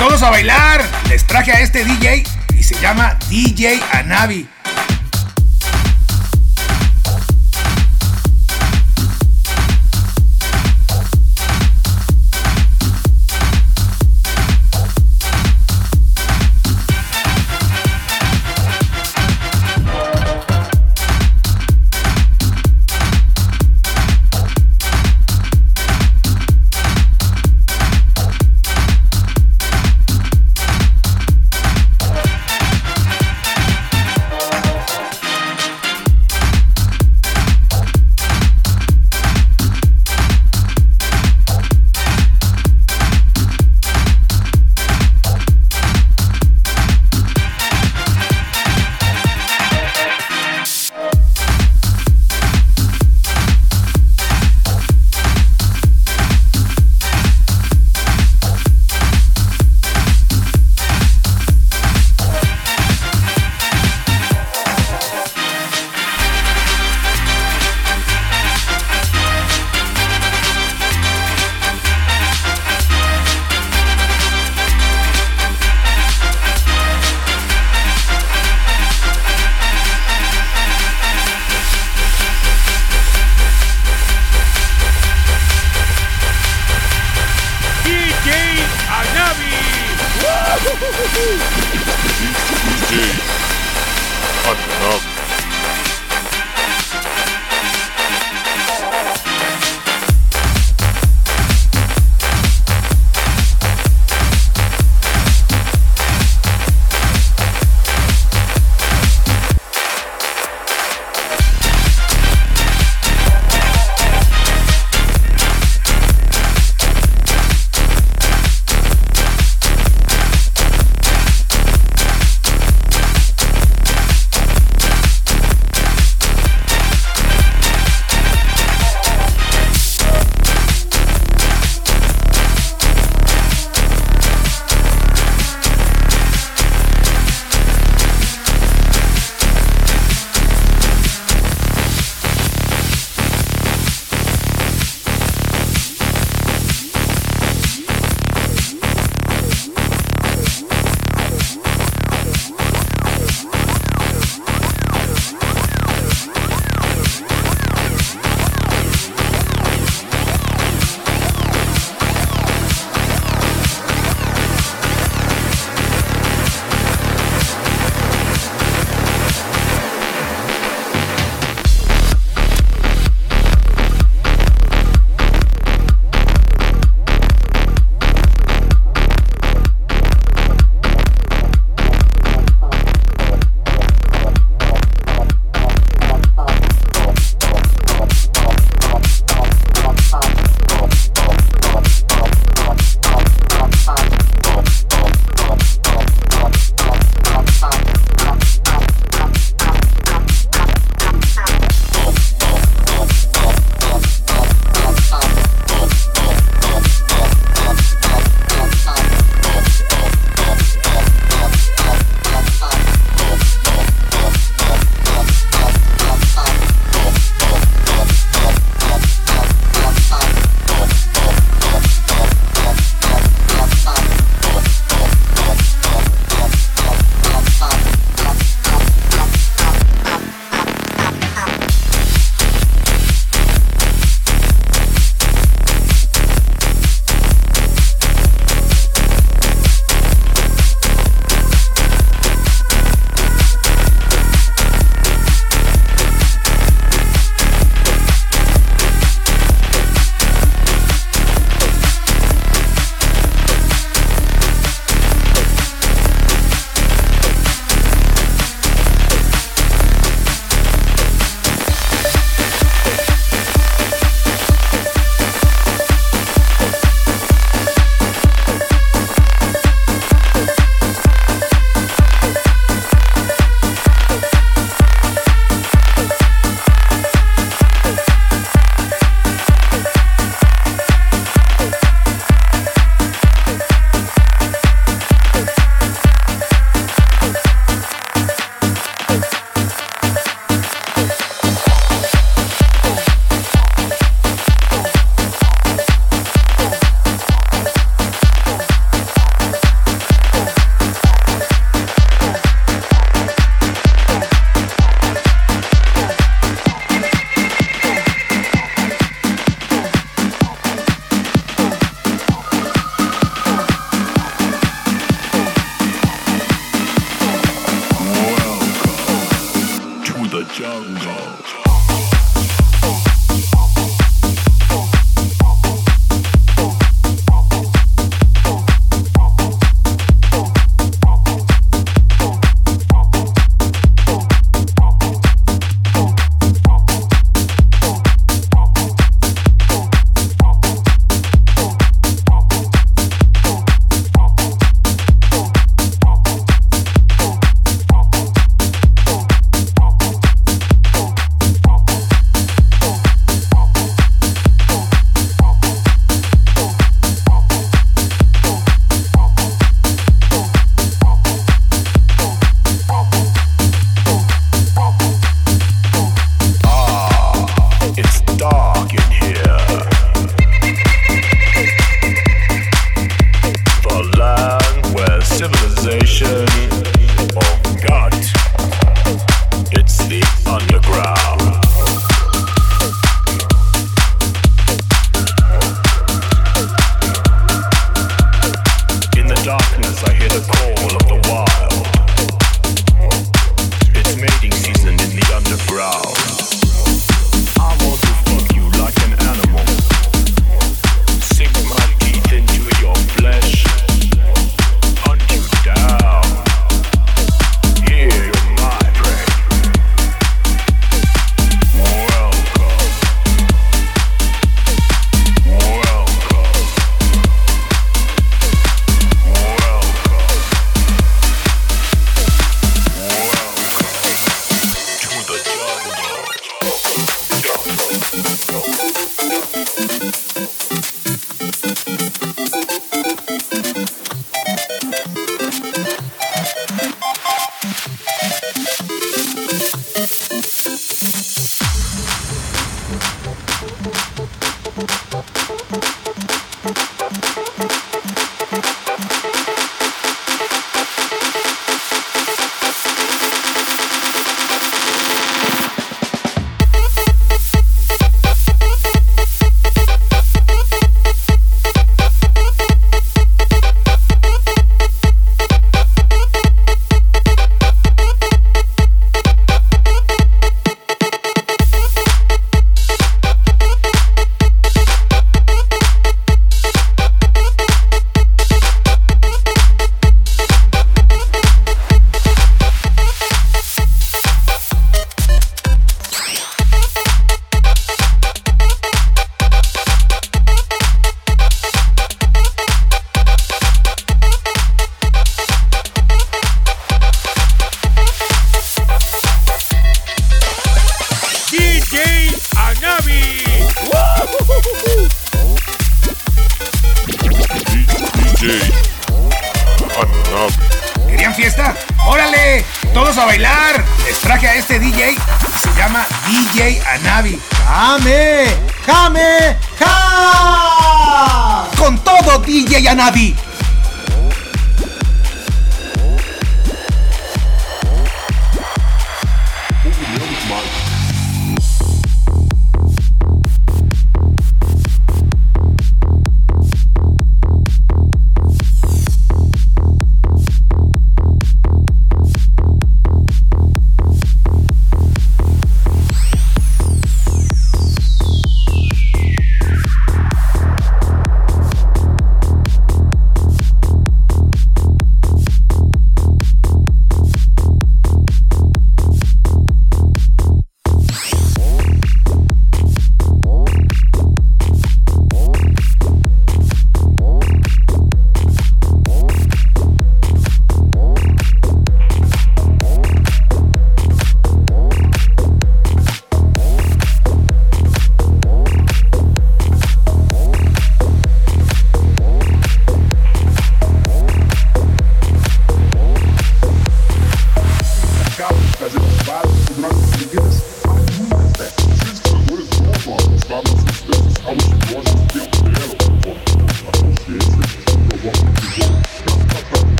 todos a bailar. Les traje a este DJ y se llama DJ Anabi. DJ Enough.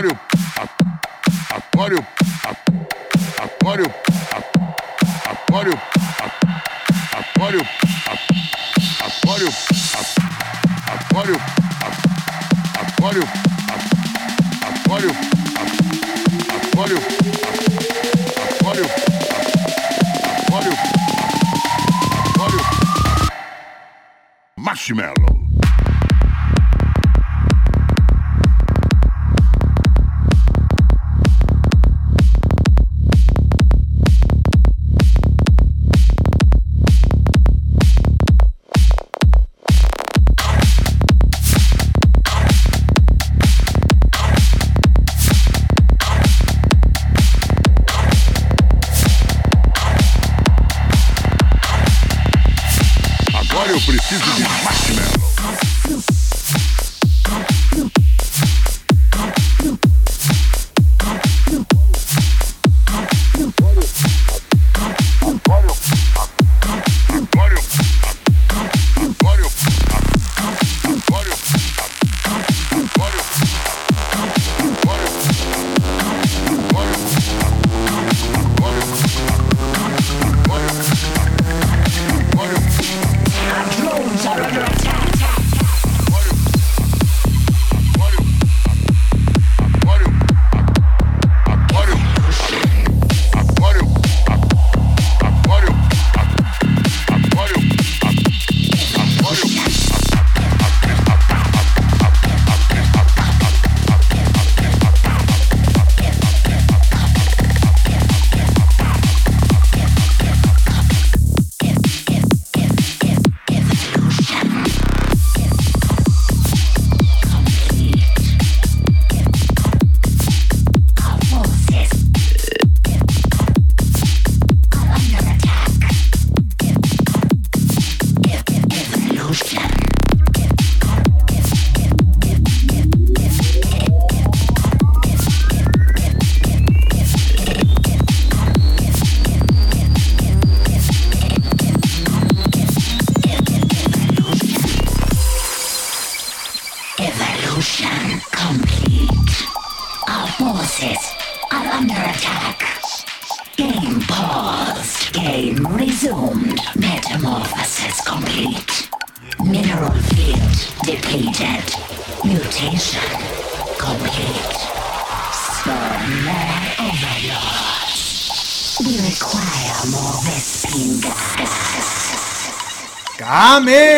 Aquário, aquário, aquário, aquário, aquário, aquário, aquário, aquário, aquário, aquário, aquário, aquário, aquário, marshmallow.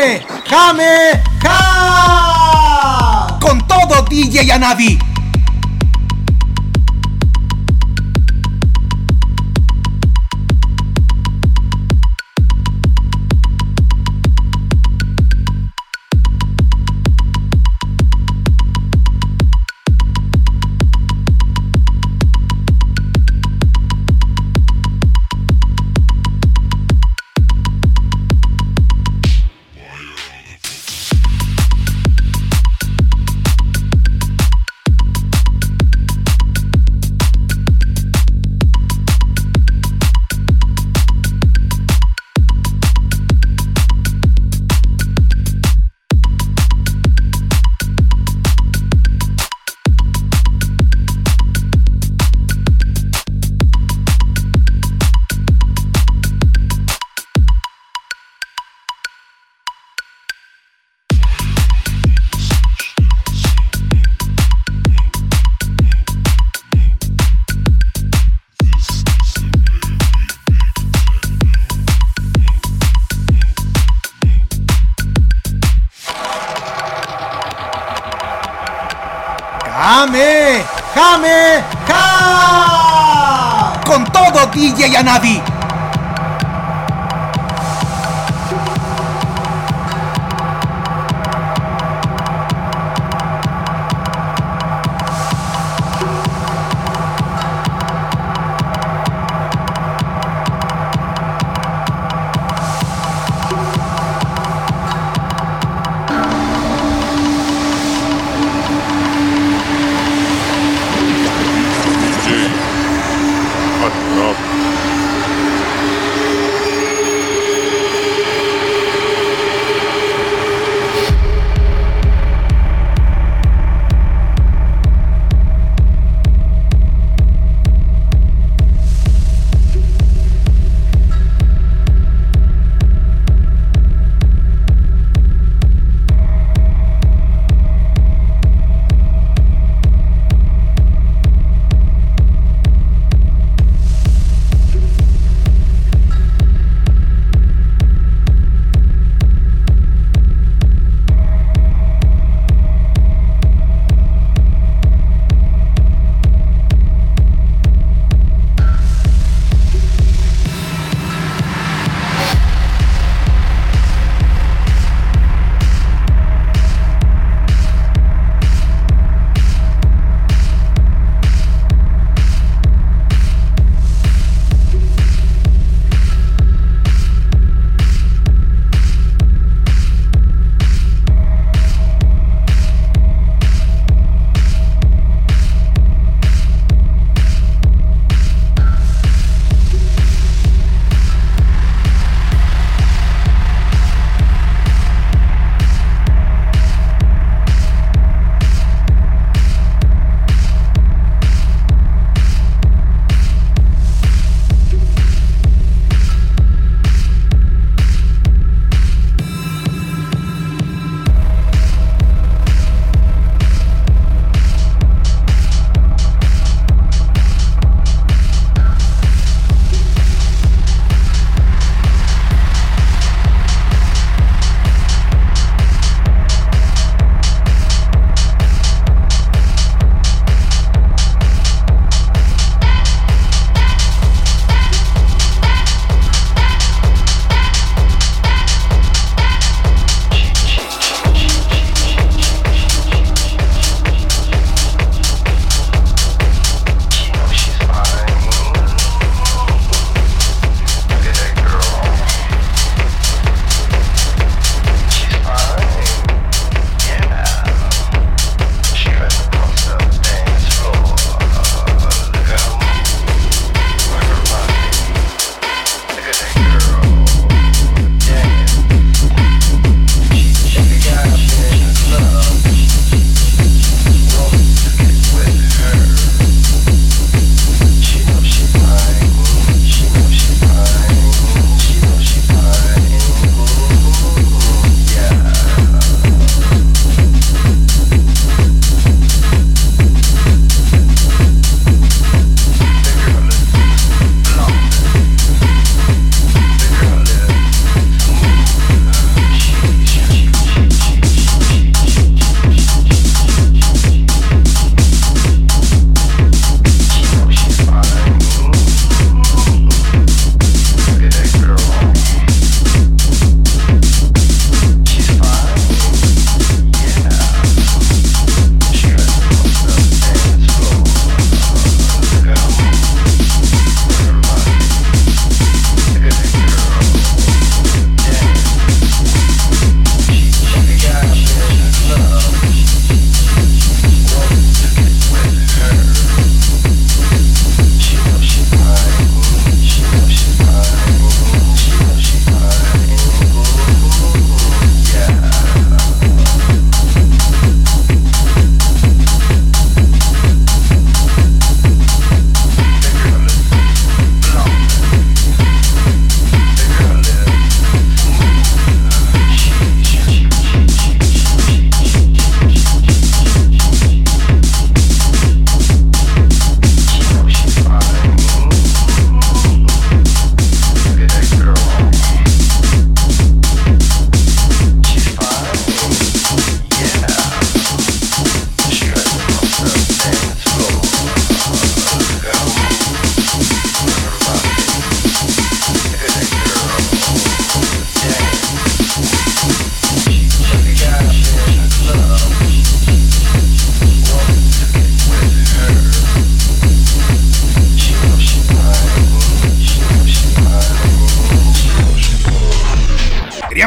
Jame, Jame, Ja. Con todo DJ Anabi. DJ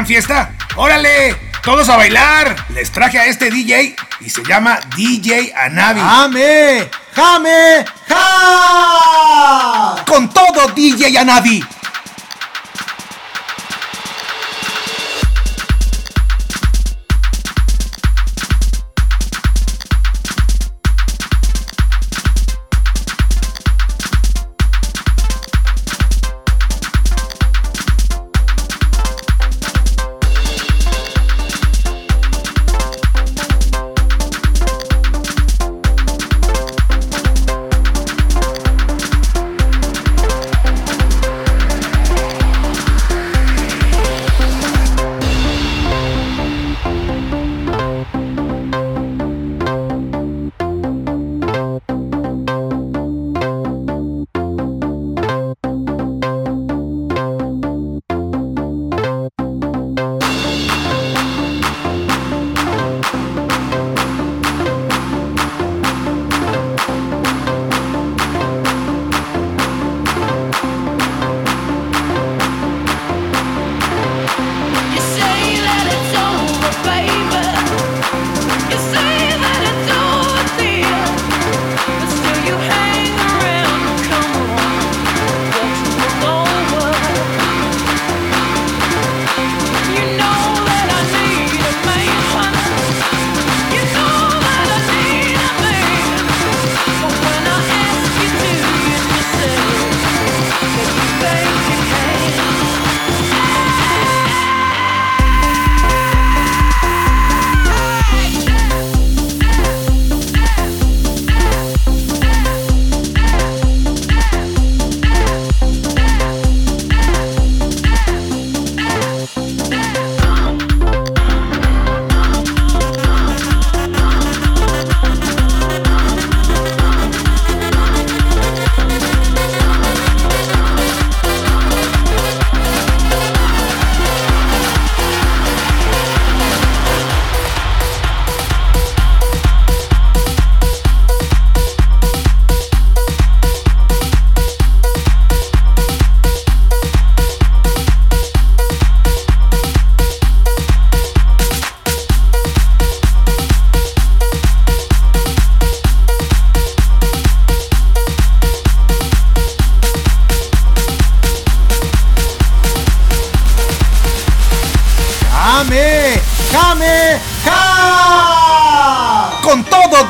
¿Querían fiesta? ¡Órale! ¡Todos a bailar! Les traje a este DJ y se llama DJ Anavi. ¡Jame! ¡Jame! ¡Ja! ¡Con todo DJ Anavi!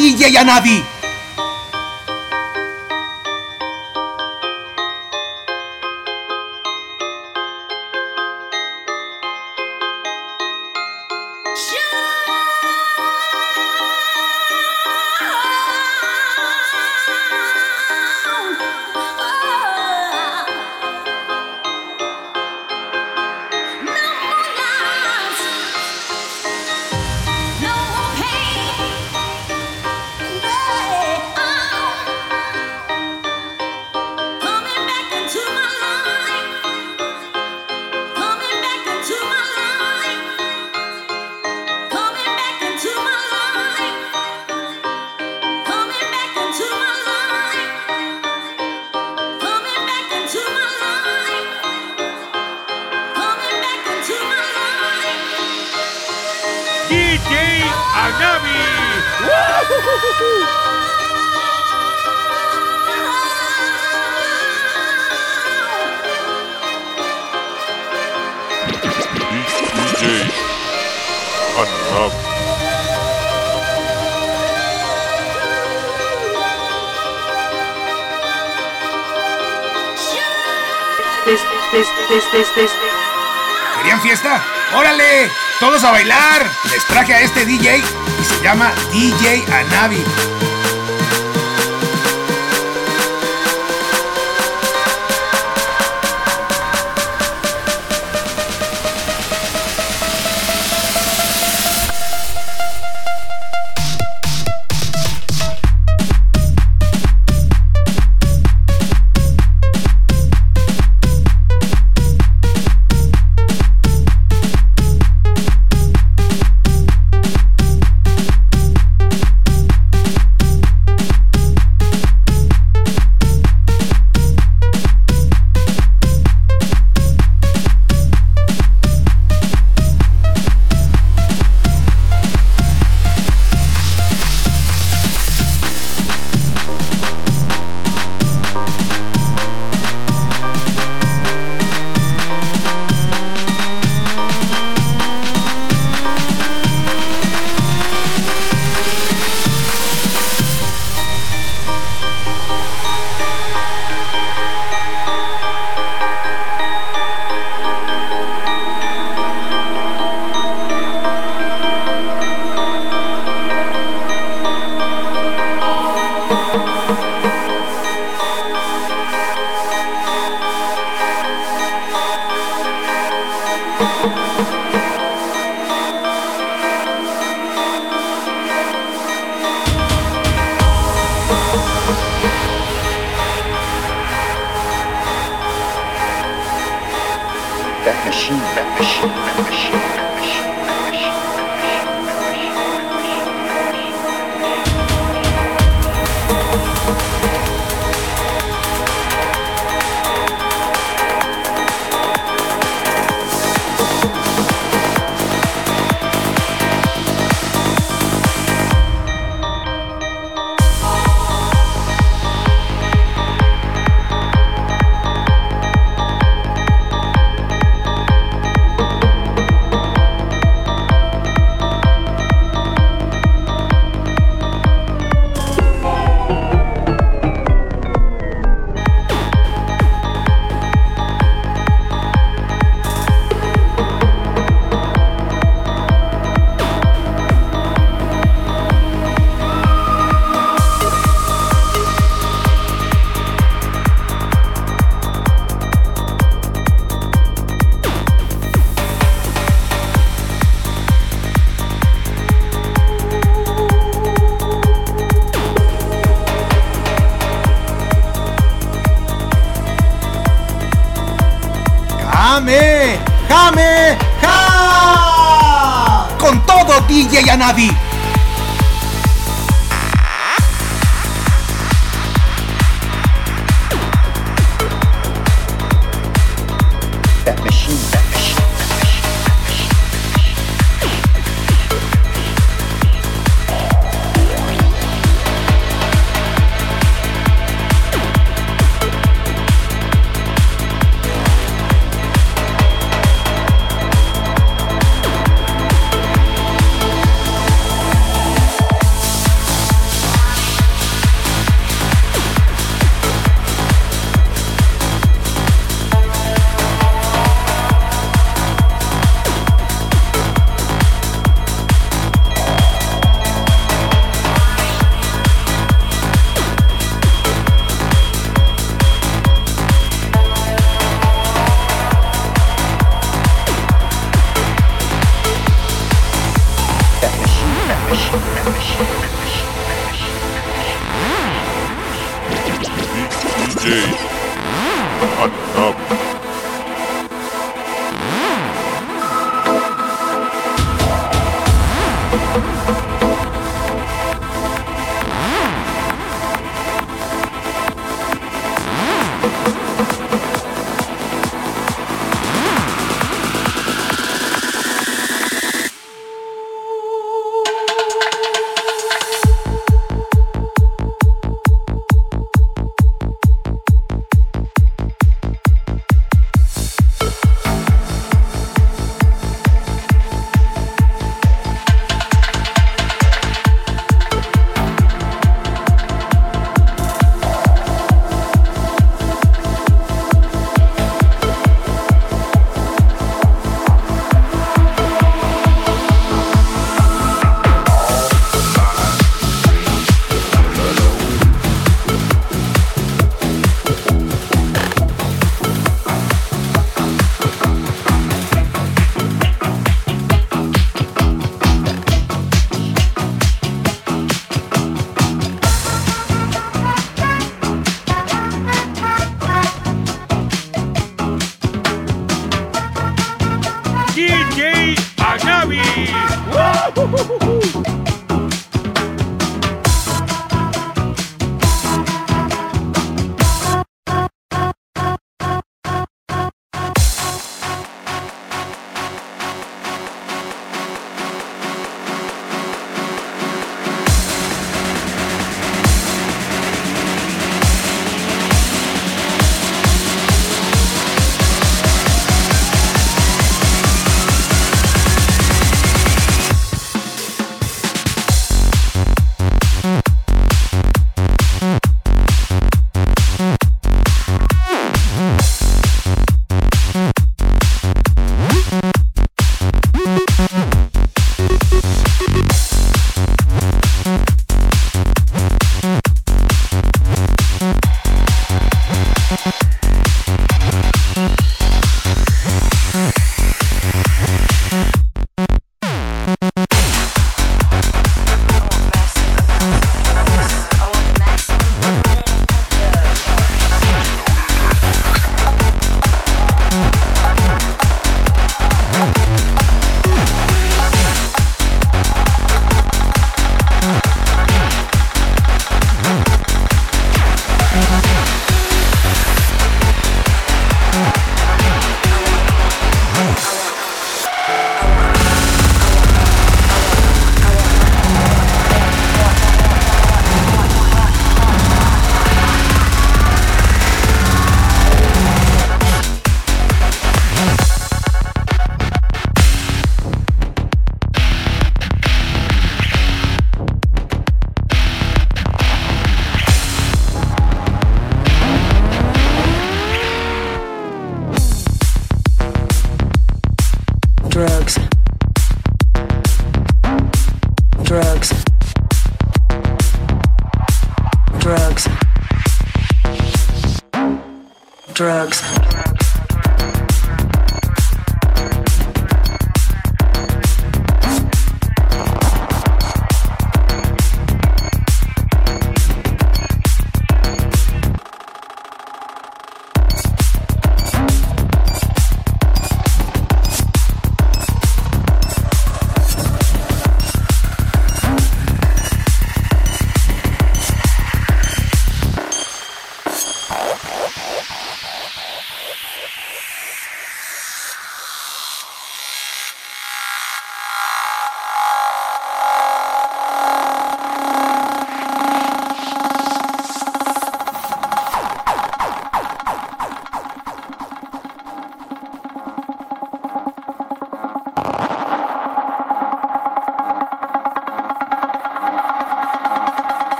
DJ Yanavi. ¿Querían fiesta? ¡Órale! ¡Todos a bailar! Les traje a este DJ y se llama DJ Anavi. Shit. Ella y a Navi.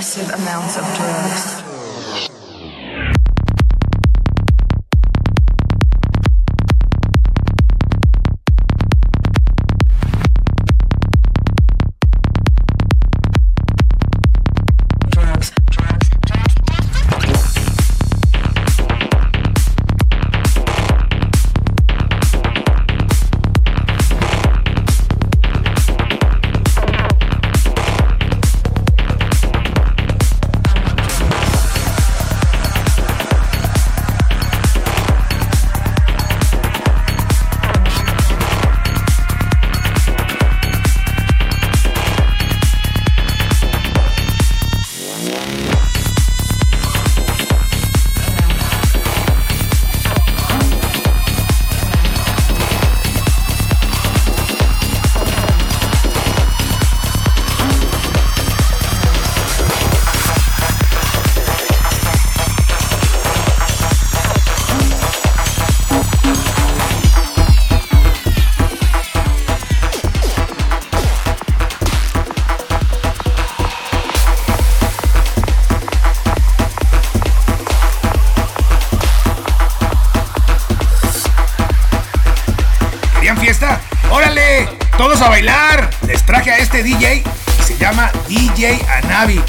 Massive amounts of drugs. DJ y se llama DJ Anavi.